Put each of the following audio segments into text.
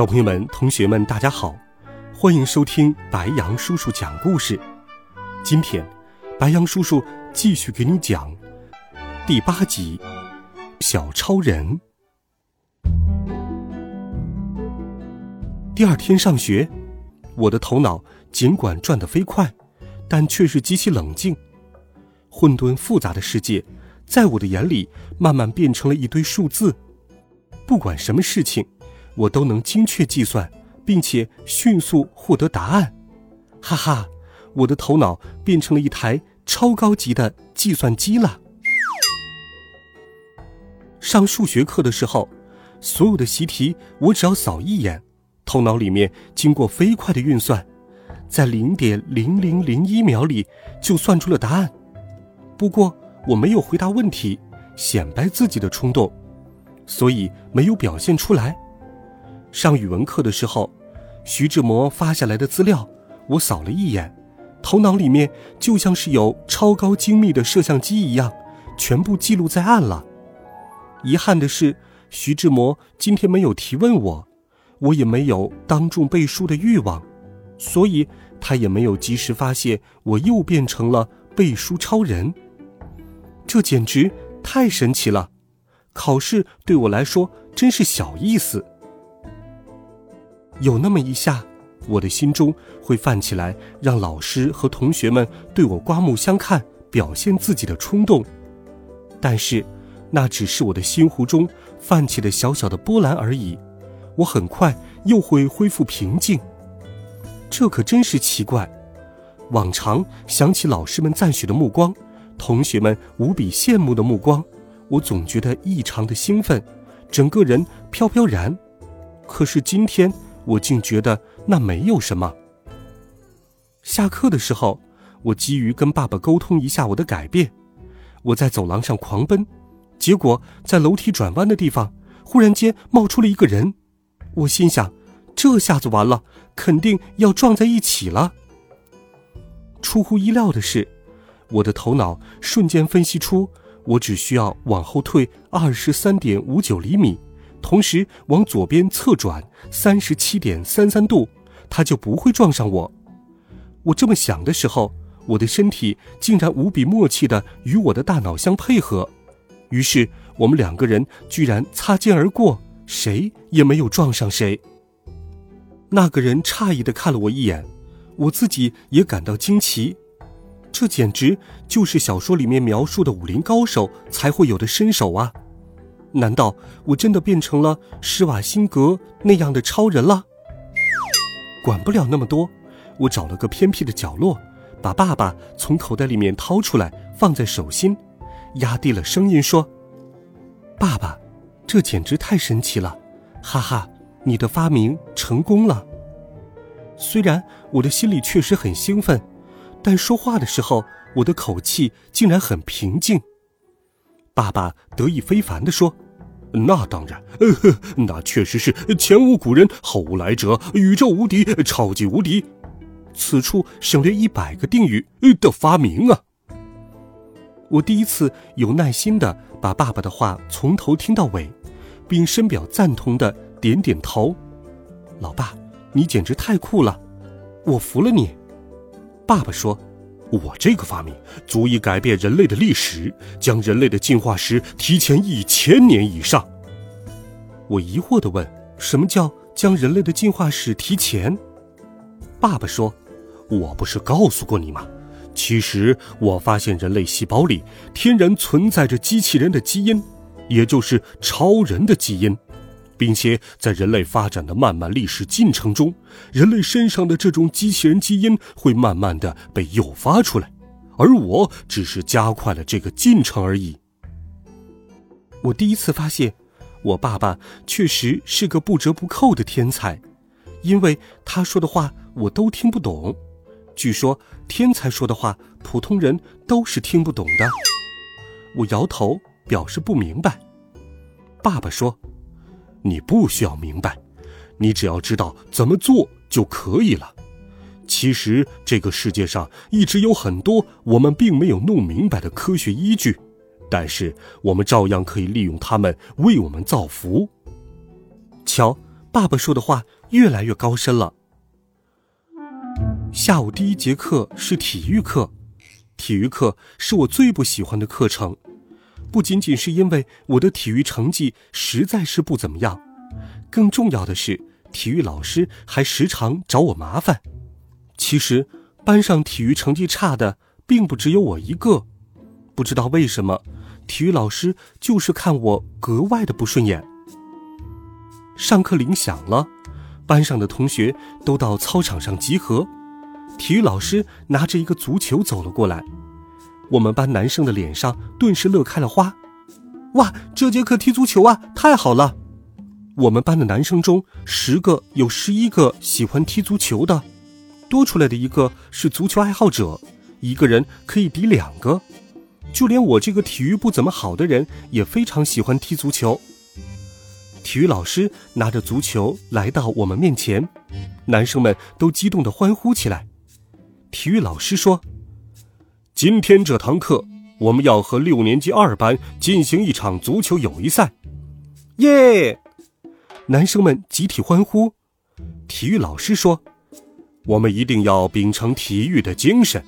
小朋友们、同学们，大家好，欢迎收听白羊叔叔讲故事。今天，白羊叔叔继续给你讲第八集《小超人》。第二天上学，我的头脑尽管转得飞快，但却是极其冷静。混沌复杂的世界，在我的眼里慢慢变成了一堆数字。不管什么事情。我都能精确计算，并且迅速获得答案，哈哈！我的头脑变成了一台超高级的计算机了。上数学课的时候，所有的习题我只要扫一眼，头脑里面经过飞快的运算，在零点零零零一秒里就算出了答案。不过我没有回答问题，显摆自己的冲动，所以没有表现出来。上语文课的时候，徐志摩发下来的资料，我扫了一眼，头脑里面就像是有超高精密的摄像机一样，全部记录在案了。遗憾的是，徐志摩今天没有提问我，我也没有当众背书的欲望，所以他也没有及时发现我又变成了背书超人。这简直太神奇了！考试对我来说真是小意思。有那么一下，我的心中会泛起来让老师和同学们对我刮目相看、表现自己的冲动，但是，那只是我的心湖中泛起的小小的波澜而已。我很快又会恢复平静。这可真是奇怪。往常想起老师们赞许的目光，同学们无比羡慕的目光，我总觉得异常的兴奋，整个人飘飘然。可是今天。我竟觉得那没有什么。下课的时候，我急于跟爸爸沟通一下我的改变，我在走廊上狂奔，结果在楼梯转弯的地方，忽然间冒出了一个人。我心想，这下子完了，肯定要撞在一起了。出乎意料的是，我的头脑瞬间分析出，我只需要往后退二十三点五九厘米。同时往左边侧转三十七点三三度，他就不会撞上我。我这么想的时候，我的身体竟然无比默契的与我的大脑相配合，于是我们两个人居然擦肩而过，谁也没有撞上谁。那个人诧异的看了我一眼，我自己也感到惊奇，这简直就是小说里面描述的武林高手才会有的身手啊！难道我真的变成了施瓦辛格那样的超人了？管不了那么多，我找了个偏僻的角落，把爸爸从口袋里面掏出来，放在手心，压低了声音说：“爸爸，这简直太神奇了，哈哈，你的发明成功了。”虽然我的心里确实很兴奋，但说话的时候，我的口气竟然很平静。爸爸得意非凡地说：“那当然，呃呵，那确实是前无古人后无来者，宇宙无敌，超级无敌，此处省略一百个定语的发明啊！”我第一次有耐心地把爸爸的话从头听到尾，并深表赞同的点点头。老爸，你简直太酷了，我服了你。爸爸说。我这个发明足以改变人类的历史，将人类的进化史提前一千年以上。我疑惑地问：“什么叫将人类的进化史提前？”爸爸说：“我不是告诉过你吗？其实我发现人类细胞里天然存在着机器人的基因，也就是超人的基因。”并且在人类发展的漫漫历史进程中，人类身上的这种机器人基因会慢慢的被诱发出来，而我只是加快了这个进程而已。我第一次发现，我爸爸确实是个不折不扣的天才，因为他说的话我都听不懂。据说天才说的话，普通人都是听不懂的。我摇头表示不明白。爸爸说：“你不需要明白，你只要知道怎么做就可以了。其实这个世界上一直有很多我们并没有弄明白的科学依据，但是我们照样可以利用它们为我们造福。”瞧，爸爸说的话越来越高深了。下午第一节课是体育课，体育课是我最不喜欢的课程，不仅仅是因为我的体育成绩实在是不怎么样，更重要的是体育老师还时常找我麻烦。其实班上体育成绩差的并不只有我一个，不知道为什么，体育老师就是看我格外的不顺眼。上课铃响了，班上的同学都到操场上集合。体育老师拿着一个足球走了过来，我们班男生的脸上顿时乐开了花。哇，这节课踢足球啊，太好了！我们班的男生中，十个有十一个喜欢踢足球的，多出来的一个是足球爱好者，一个人可以抵两个。就连我这个体育不怎么好的人，也非常喜欢踢足球。体育老师拿着足球来到我们面前，男生们都激动地欢呼起来。体育老师说：“今天这堂课，我们要和六年级二班进行一场足球友谊赛。”耶！男生们集体欢呼。体育老师说：“我们一定要秉承体育的精神。”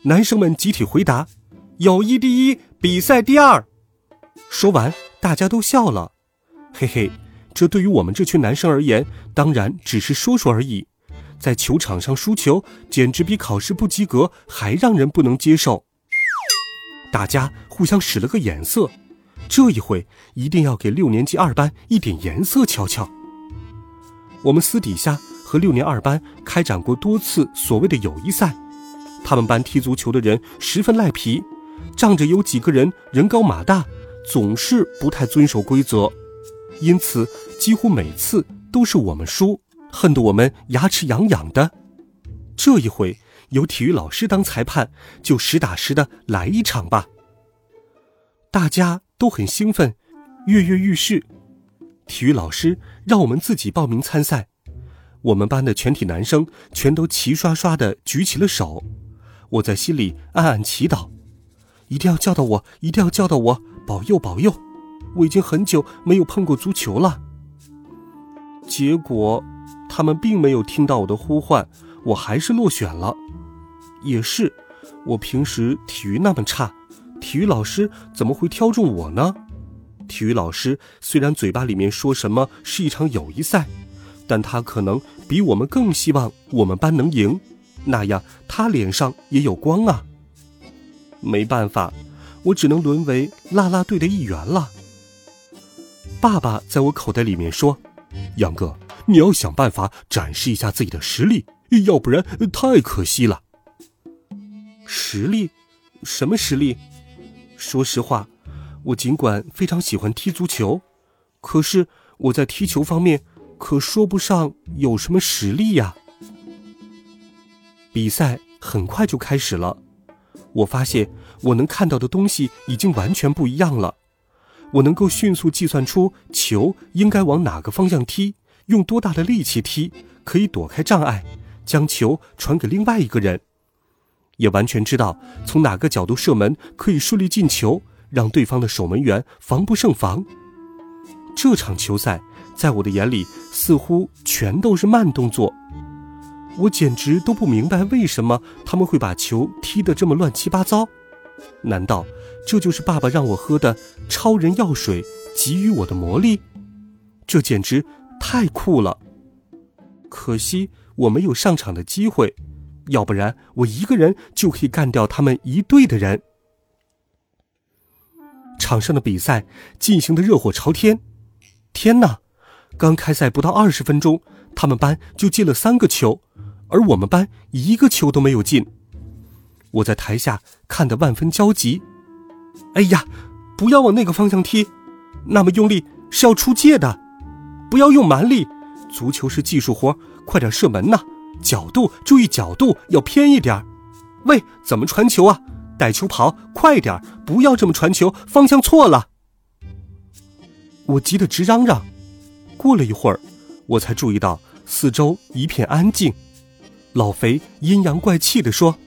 男生们集体回答：“友谊第一，比赛第二。”说完，大家都笑了。嘿嘿，这对于我们这群男生而言，当然只是说说而已。在球场上输球，简直比考试不及格还让人不能接受。大家互相使了个眼色，这一回一定要给六年级二班一点颜色瞧瞧。我们私底下和六年二班开展过多次所谓的友谊赛，他们班踢足球的人十分赖皮，仗着有几个人人高马大，总是不太遵守规则，因此几乎每次都是我们输。恨得我们牙齿痒痒的。这一回有体育老师当裁判，就实打实的来一场吧。大家都很兴奋，跃跃欲试。体育老师让我们自己报名参赛，我们班的全体男生全都齐刷刷的举起了手。我在心里暗暗祈祷，一定要叫到我，一定要叫到我，保佑保佑！我已经很久没有碰过足球了。结果。他们并没有听到我的呼唤，我还是落选了。也是，我平时体育那么差，体育老师怎么会挑中我呢？体育老师虽然嘴巴里面说什么是一场友谊赛，但他可能比我们更希望我们班能赢，那样他脸上也有光啊。没办法，我只能沦为啦啦队的一员了。爸爸在我口袋里面说：“杨哥。”你要想办法展示一下自己的实力，要不然太可惜了。实力？什么实力？说实话，我尽管非常喜欢踢足球，可是我在踢球方面可说不上有什么实力呀。比赛很快就开始了，我发现我能看到的东西已经完全不一样了。我能够迅速计算出球应该往哪个方向踢。用多大的力气踢可以躲开障碍，将球传给另外一个人，也完全知道从哪个角度射门可以顺利进球，让对方的守门员防不胜防。这场球赛在我的眼里似乎全都是慢动作，我简直都不明白为什么他们会把球踢得这么乱七八糟。难道这就是爸爸让我喝的超人药水给予我的魔力？这简直……太酷了！可惜我没有上场的机会，要不然我一个人就可以干掉他们一队的人。场上的比赛进行的热火朝天，天哪！刚开赛不到二十分钟，他们班就进了三个球，而我们班一个球都没有进。我在台下看得万分焦急。哎呀，不要往那个方向踢，那么用力是要出界的。不要用蛮力，足球是技术活，快点射门呐！角度注意角度，要偏一点。喂，怎么传球啊？带球跑，快点，不要这么传球，方向错了。我急得直嚷嚷。过了一会儿，我才注意到四周一片安静。老肥阴阳怪气地说：“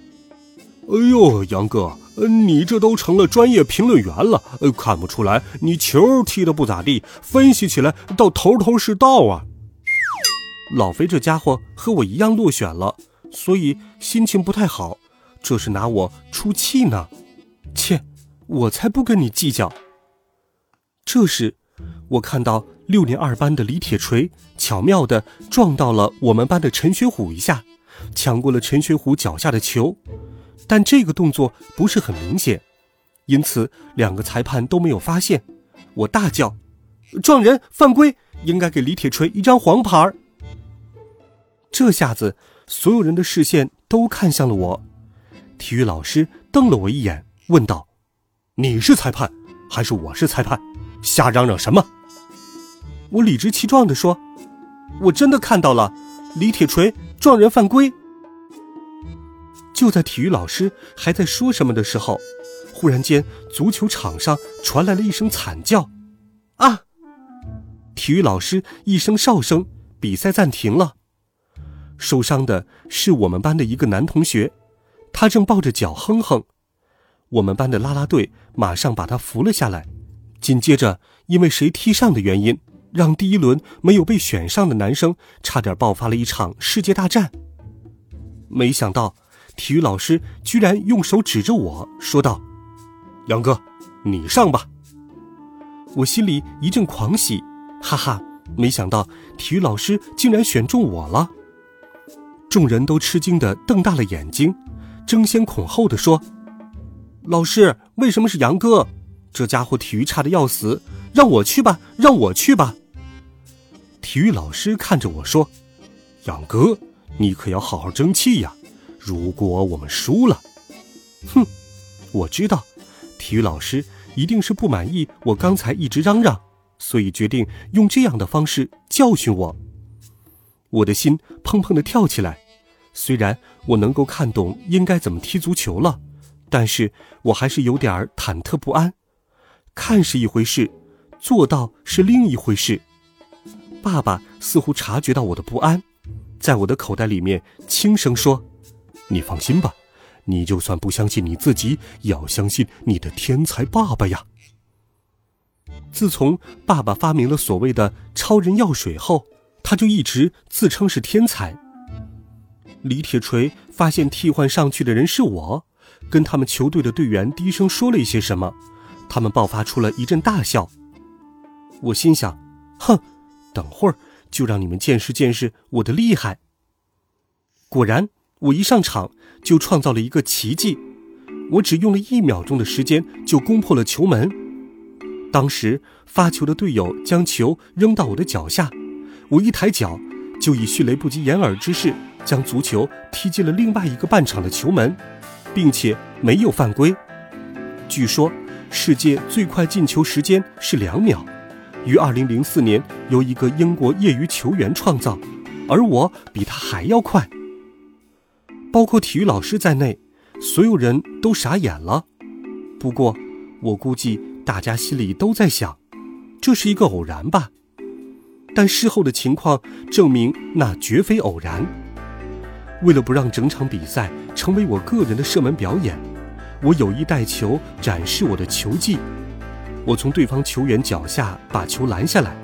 哎呦，杨哥，你这都成了专业评论员了，看不出来你球踢得不咋地，分析起来倒头头是道啊。”老肥这家伙和我一样落选了，所以心情不太好，这是拿我出气呢。切，我才不跟你计较。这时，我看到六年二班的李铁锤巧妙地撞到了我们班的陈学虎一下，抢过了陈学虎脚下的球，但这个动作不是很明显，因此两个裁判都没有发现。我大叫：“撞人，犯规，应该给李铁锤一张黄牌。”这下子，所有人的视线都看向了我。体育老师瞪了我一眼，问道：“你是裁判，还是我是裁判？瞎嚷嚷什么？”我理直气壮地说：“我真的看到了，李铁锤撞人犯规。”就在体育老师还在说什么的时候，忽然间，足球场上传来了一声惨叫：“啊！”体育老师一声哨声，比赛暂停了。受伤的是我们班的一个男同学，他正抱着脚哼哼。我们班的啦啦队马上把他扶了下来。紧接着，因为谁踢上的原因，让第一轮没有被选上的男生差点爆发了一场世界大战。没想到，体育老师居然用手指着我说道：“杨哥，你上吧。”我心里一阵狂喜，哈哈！没想到体育老师竟然选中我了。众人都吃惊的瞪大了眼睛，争先恐后的说：“老师，为什么是杨哥？这家伙体育差的要死，让我去吧，让我去吧。”体育老师看着我说：“杨哥，你可要好好争气呀！如果我们输了，哼，我知道，体育老师一定是不满意我刚才一直嚷嚷，所以决定用这样的方式教训我。”我的心砰砰的跳起来，虽然我能够看懂应该怎么踢足球了，但是我还是有点忐忑不安。看是一回事，做到是另一回事。爸爸似乎察觉到我的不安，在我的口袋里面轻声说：“你放心吧，你就算不相信你自己，也要相信你的天才爸爸呀。”自从爸爸发明了所谓的超人药水后。他就一直自称是天才。李铁锤发现替换上去的人是我，跟他们球队的队员低声说了一些什么，他们爆发出了一阵大笑。我心想：哼，等会儿就让你们见识见识我的厉害。果然，我一上场就创造了一个奇迹，我只用了一秒钟的时间就攻破了球门。当时发球的队友将球扔到我的脚下。我一抬脚，就以迅雷不及掩耳之势将足球踢进了另外一个半场的球门，并且没有犯规。据说世界最快进球时间是两秒，于2004年由一个英国业余球员创造，而我比他还要快。包括体育老师在内，所有人都傻眼了。不过，我估计大家心里都在想，这是一个偶然吧。但事后的情况证明，那绝非偶然。为了不让整场比赛成为我个人的射门表演，我有意带球展示我的球技。我从对方球员脚下把球拦下来，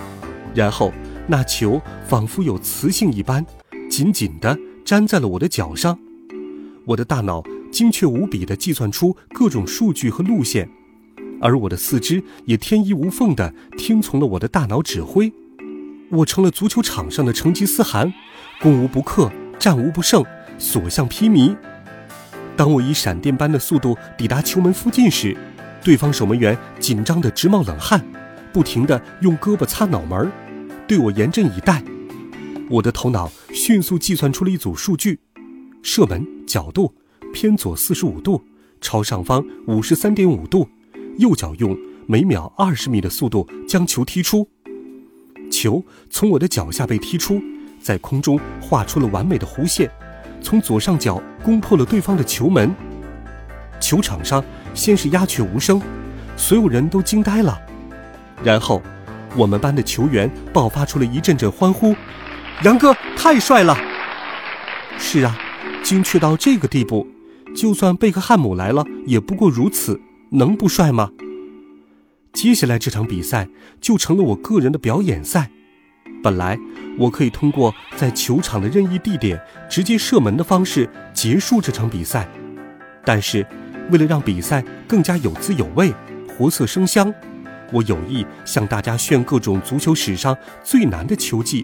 然后那球仿佛有磁性一般，紧紧地粘在了我的脚上。我的大脑精确无比地计算出各种数据和路线，而我的四肢也天衣无缝地听从了我的大脑指挥。我成了足球场上的成吉思汗，攻无不克，战无不胜，所向披靡。当我以闪电般的速度抵达球门附近时，对方守门员紧张得直冒冷汗，不停地用胳膊擦脑门，对我严阵以待。我的头脑迅速计算出了一组数据：射门角度偏左四十五度，朝上方五十三点五度，右脚用每秒二十米的速度将球踢出。球从我的脚下被踢出，在空中画出了完美的弧线，从左上角攻破了对方的球门。球场上先是鸦雀无声，所有人都惊呆了。然后，我们班的球员爆发出了一阵阵欢呼：“杨哥太帅了！”是啊，精确到这个地步，就算贝克汉姆来了，也不过如此，能不帅吗？接下来这场比赛就成了我个人的表演赛。本来我可以通过在球场的任意地点直接射门的方式结束这场比赛，但是为了让比赛更加有滋有味、活色生香，我有意向大家炫各种足球史上最难的球技。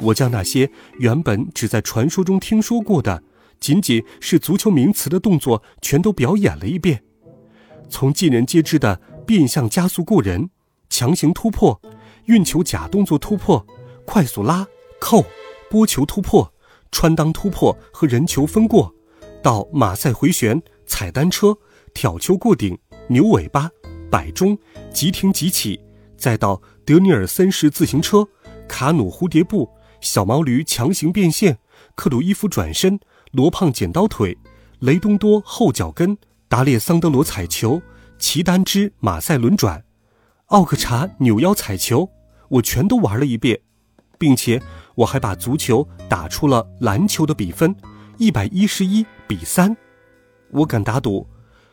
我将那些原本只在传说中听说过的，仅仅是足球名词的动作，全都表演了一遍，从尽人皆知的变向加速过人、强行突破、运球假动作突破、快速拉扣、拨球突破、穿裆突破和人球分过，到马赛回旋、踩单车、挑球过顶、扭尾巴、摆中、急停急起，再到德尼尔森式自行车、卡努蝴蝶步。小毛驴强行变线，克鲁伊夫转身，罗胖剪刀腿，雷东多后脚跟，达列桑德罗踩球，齐丹之马赛轮转，奥克查扭腰踩球，我全都玩了一遍，并且我还把足球打出了篮球的比分，一百一十一比三。我敢打赌，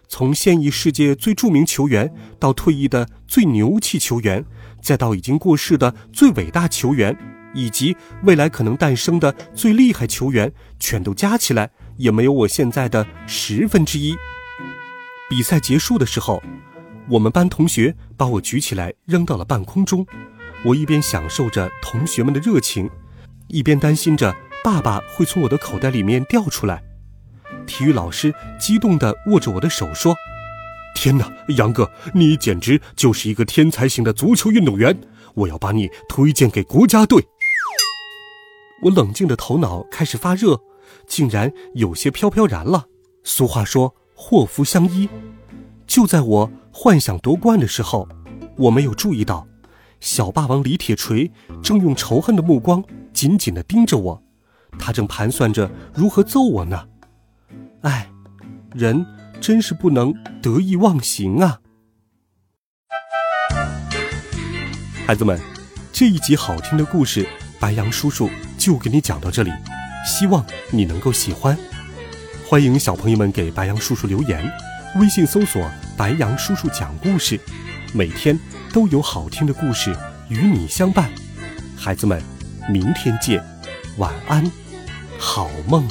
从现役世界最著名球员到退役的最牛气球员，再到已经过世的最伟大球员。以及未来可能诞生的最厉害球员，全都加起来也没有我现在的十分之一。比赛结束的时候，我们班同学把我举起来扔到了半空中，我一边享受着同学们的热情，一边担心着爸爸会从我的口袋里面掉出来。体育老师激动地握着我的手说：“天哪，杨哥，你简直就是一个天才型的足球运动员！我要把你推荐给国家队。”我冷静的头脑开始发热，竟然有些飘飘然了。俗话说祸福相依，就在我幻想夺冠的时候，我没有注意到，小霸王李铁锤正用仇恨的目光紧紧的盯着我，他正盘算着如何揍我呢。哎，人真是不能得意忘形啊！孩子们，这一集好听的故事，白杨叔叔。就给你讲到这里，希望你能够喜欢。欢迎小朋友们给白羊叔叔留言，微信搜索“白羊叔叔讲故事”，每天都有好听的故事与你相伴。孩子们，明天见，晚安，好梦。